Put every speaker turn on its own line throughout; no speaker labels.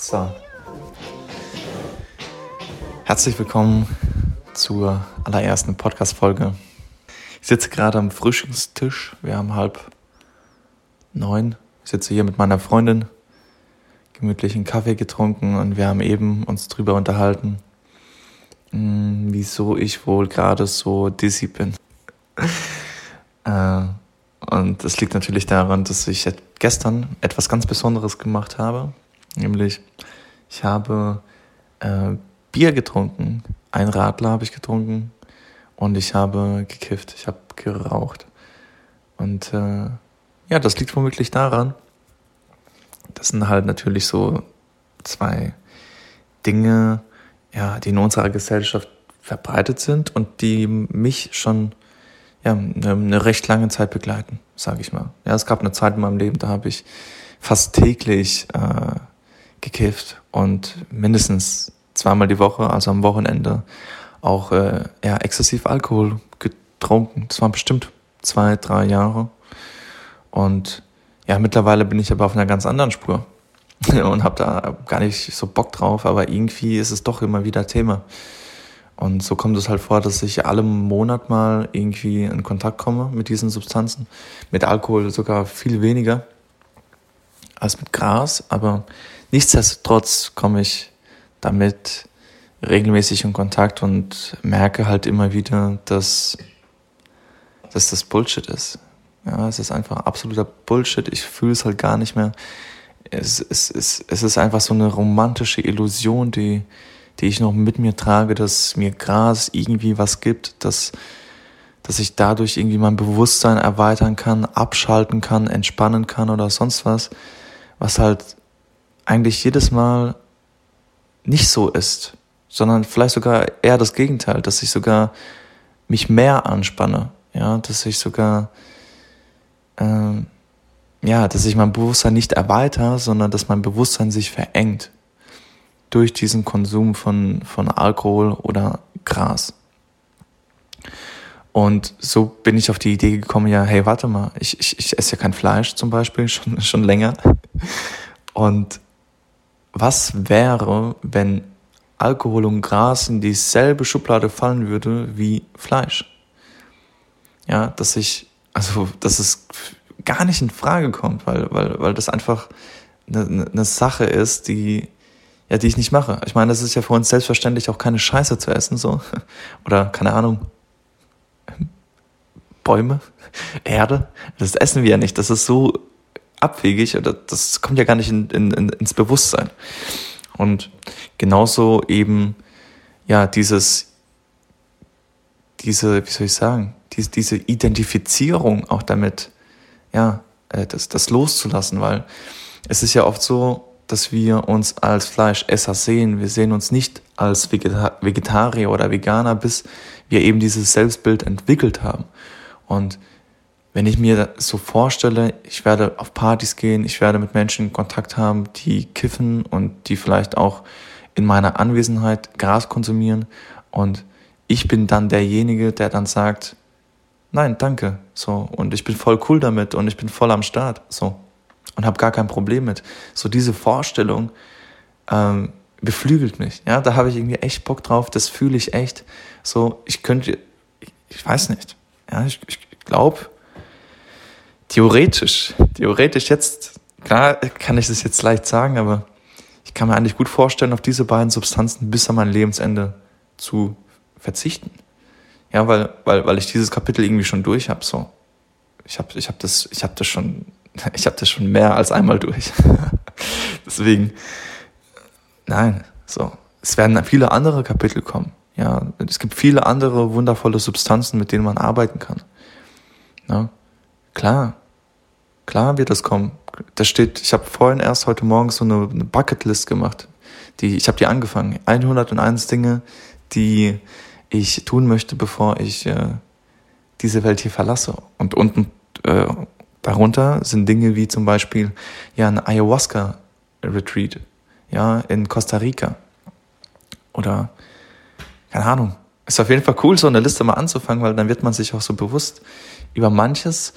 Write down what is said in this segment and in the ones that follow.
So. Herzlich willkommen zur allerersten Podcast-Folge. Ich sitze gerade am Frühstückstisch. Wir haben halb neun. Ich sitze hier mit meiner Freundin, gemütlichen Kaffee getrunken und wir haben eben uns drüber unterhalten, hm, wieso ich wohl gerade so dizzy bin. äh, und das liegt natürlich daran, dass ich gestern etwas ganz Besonderes gemacht habe. Nämlich, ich habe äh, Bier getrunken, ein Radler habe ich getrunken und ich habe gekifft, ich habe geraucht. Und äh, ja, das liegt womöglich daran, das sind halt natürlich so zwei Dinge, ja, die in unserer Gesellschaft verbreitet sind und die mich schon ja, eine, recht lange Zeit begleiten, sage ich mal. Ja, es gab eine Zeit in meinem Leben, da habe ich fast täglich äh, gekifft und mindestens zweimal die Woche, also am Wochenende, auch äh, ja, exzessiv Alkohol getrunken. Das waren bestimmt zwei, drei Jahre. Und ja, mittlerweile bin ich aber auf einer ganz anderen Spur und habe da gar nicht so Bock drauf, aber irgendwie ist es doch immer wieder Thema. Und so kommt es halt vor, dass ich alle Monat mal irgendwie in Kontakt komme mit diesen Substanzen. Mit Alkohol sogar viel weniger als mit Gras, aber nichtsdestotrotz komme ich damit regelmäßig in Kontakt und merke halt immer wieder, dass, dass das Bullshit ist. Ja, es ist einfach absoluter Bullshit. Ich fühle es halt gar nicht mehr. Es, es, es, es ist einfach so eine romantische Illusion, die, die ich noch mit mir trage, dass mir Gras irgendwie was gibt, dass, dass ich dadurch irgendwie mein Bewusstsein erweitern kann, abschalten kann, entspannen kann oder sonst was, was halt eigentlich jedes Mal nicht so ist, sondern vielleicht sogar eher das Gegenteil, dass ich sogar mich mehr anspanne, ja, dass ich sogar, äh, ja, dass ich mein Bewusstsein nicht erweitere, sondern dass mein Bewusstsein sich verengt durch diesen Konsum von, von Alkohol oder Gras. Und so bin ich auf die Idee gekommen, ja, hey, warte mal, ich, ich, ich esse ja kein Fleisch zum Beispiel, schon, schon länger. Und was wäre, wenn Alkohol und Gras in dieselbe Schublade fallen würde wie Fleisch? Ja, dass ich, also, dass es gar nicht in Frage kommt, weil, weil, weil das einfach eine, eine Sache ist, die, ja, die ich nicht mache. Ich meine, das ist ja für uns selbstverständlich auch keine Scheiße zu essen, so. Oder, keine Ahnung, Bäume, Erde. Das essen wir ja nicht. Das ist so abwegig oder das kommt ja gar nicht in, in, ins Bewusstsein. Und genauso eben, ja, dieses, diese, wie soll ich sagen, diese, diese Identifizierung auch damit, ja, äh, das, das loszulassen, weil es ist ja oft so, dass wir uns als Fleischesser sehen. Wir sehen uns nicht als Vegetarier oder Veganer, bis wir eben dieses Selbstbild entwickelt haben. Und wenn ich mir so vorstelle, ich werde auf Partys gehen, ich werde mit Menschen Kontakt haben, die kiffen und die vielleicht auch in meiner Anwesenheit Gras konsumieren und ich bin dann derjenige, der dann sagt, nein, danke, so und ich bin voll cool damit und ich bin voll am Start, so und habe gar kein Problem mit. So diese Vorstellung ähm, beflügelt mich, ja, da habe ich irgendwie echt Bock drauf, das fühle ich echt. So, ich könnte, ich, ich weiß nicht, ja, ich, ich glaube theoretisch, theoretisch jetzt, klar kann ich das jetzt leicht sagen, aber ich kann mir eigentlich gut vorstellen, auf diese beiden Substanzen bis an mein Lebensende zu verzichten. Ja, weil, weil, weil ich dieses Kapitel irgendwie schon durch habe, so. Ich habe ich hab das, ich hab das schon, ich habe das schon mehr als einmal durch. Deswegen, nein, so. Es werden viele andere Kapitel kommen. Ja, es gibt viele andere wundervolle Substanzen, mit denen man arbeiten kann. Ja, klar, klar wird das kommen. Da steht, ich habe vorhin erst heute Morgen so eine, eine Bucketlist gemacht. Die, ich habe die angefangen. 101 Dinge, die ich tun möchte, bevor ich äh, diese Welt hier verlasse. Und unten äh, darunter sind Dinge wie zum Beispiel ja ein Ayahuasca-Retreat, ja in Costa Rica oder keine Ahnung. Ist auf jeden Fall cool, so eine Liste mal anzufangen, weil dann wird man sich auch so bewusst über manches,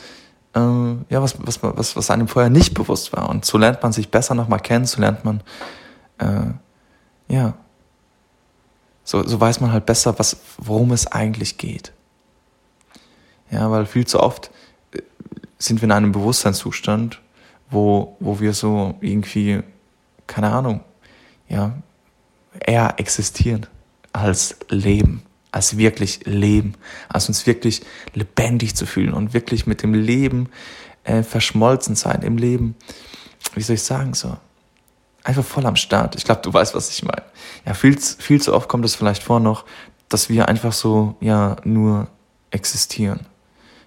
äh, ja, was, was, was, was einem vorher nicht bewusst war. Und so lernt man sich besser nochmal kennen, so lernt man äh, ja, so, so weiß man halt besser, was, worum es eigentlich geht. Ja, weil viel zu oft äh, sind wir in einem Bewusstseinszustand, wo, wo wir so irgendwie, keine Ahnung, ja, eher existieren als leben, als wirklich leben, als uns wirklich lebendig zu fühlen und wirklich mit dem Leben äh, verschmolzen sein, im Leben, wie soll ich sagen, so, einfach voll am Start. Ich glaube, du weißt, was ich meine. Ja, viel, viel zu oft kommt es vielleicht vor noch, dass wir einfach so, ja, nur existieren.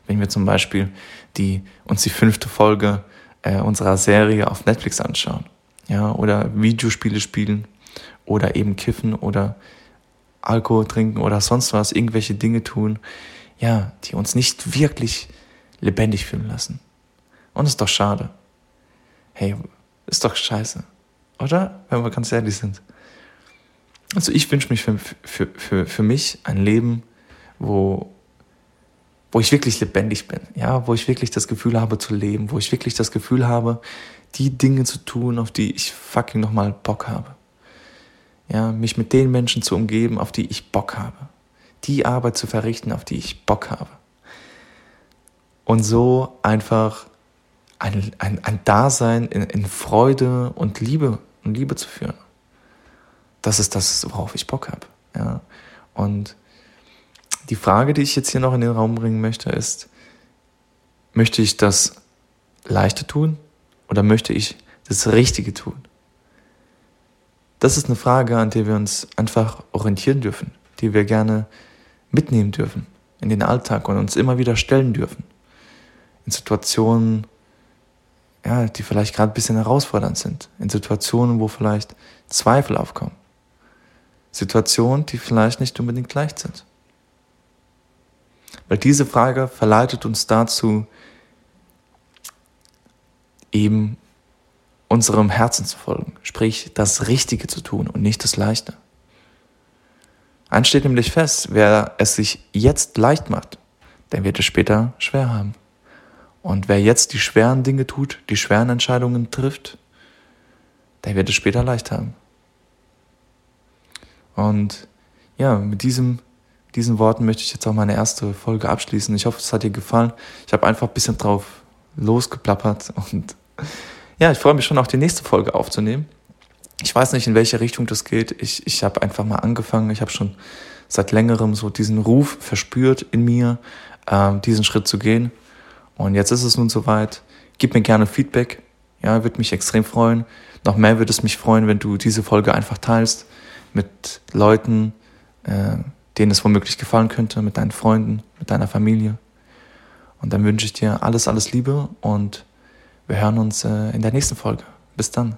Wenn wir zum Beispiel die, uns die fünfte Folge äh, unserer Serie auf Netflix anschauen, ja, oder Videospiele spielen, oder eben kiffen, oder Alkohol trinken, oder sonst was, irgendwelche Dinge tun, ja, die uns nicht wirklich lebendig fühlen lassen. Und ist doch schade. Hey, ist doch scheiße. Oder? Wenn wir ganz ehrlich sind. Also ich wünsche mich für, für, für, für mich ein Leben, wo, wo ich wirklich lebendig bin, ja, wo ich wirklich das Gefühl habe zu leben, wo ich wirklich das Gefühl habe, die Dinge zu tun, auf die ich fucking nochmal Bock habe. Ja, mich mit den Menschen zu umgeben, auf die ich Bock habe. Die Arbeit zu verrichten, auf die ich Bock habe. Und so einfach ein, ein, ein Dasein in, in Freude und Liebe und Liebe zu führen. Das ist das, worauf ich Bock habe. Ja. Und die Frage, die ich jetzt hier noch in den Raum bringen möchte, ist, möchte ich das Leichte tun oder möchte ich das Richtige tun? Das ist eine Frage, an der wir uns einfach orientieren dürfen, die wir gerne mitnehmen dürfen in den Alltag und uns immer wieder stellen dürfen. In Situationen, ja, die vielleicht gerade ein bisschen herausfordernd sind, in Situationen, wo vielleicht Zweifel aufkommen. Situationen, die vielleicht nicht unbedingt leicht sind. Weil diese Frage verleitet uns dazu, eben unserem Herzen zu folgen, sprich das Richtige zu tun und nicht das Leichte. Eins steht nämlich fest, wer es sich jetzt leicht macht, der wird es später schwer haben. Und wer jetzt die schweren Dinge tut, die schweren Entscheidungen trifft, der wird es später leicht haben. Und ja, mit diesem, diesen Worten möchte ich jetzt auch meine erste Folge abschließen. Ich hoffe, es hat dir gefallen. Ich habe einfach ein bisschen drauf losgeplappert und ja, ich freue mich schon, auch die nächste Folge aufzunehmen. Ich weiß nicht, in welche Richtung das geht. Ich, ich habe einfach mal angefangen. Ich habe schon seit längerem so diesen Ruf verspürt in mir, äh, diesen Schritt zu gehen. Und jetzt ist es nun soweit. Gib mir gerne Feedback. Ja, würde mich extrem freuen. Noch mehr würde es mich freuen, wenn du diese Folge einfach teilst mit Leuten, äh, denen es womöglich gefallen könnte, mit deinen Freunden, mit deiner Familie. Und dann wünsche ich dir alles, alles Liebe und wir hören uns äh, in der nächsten Folge. Bis dann.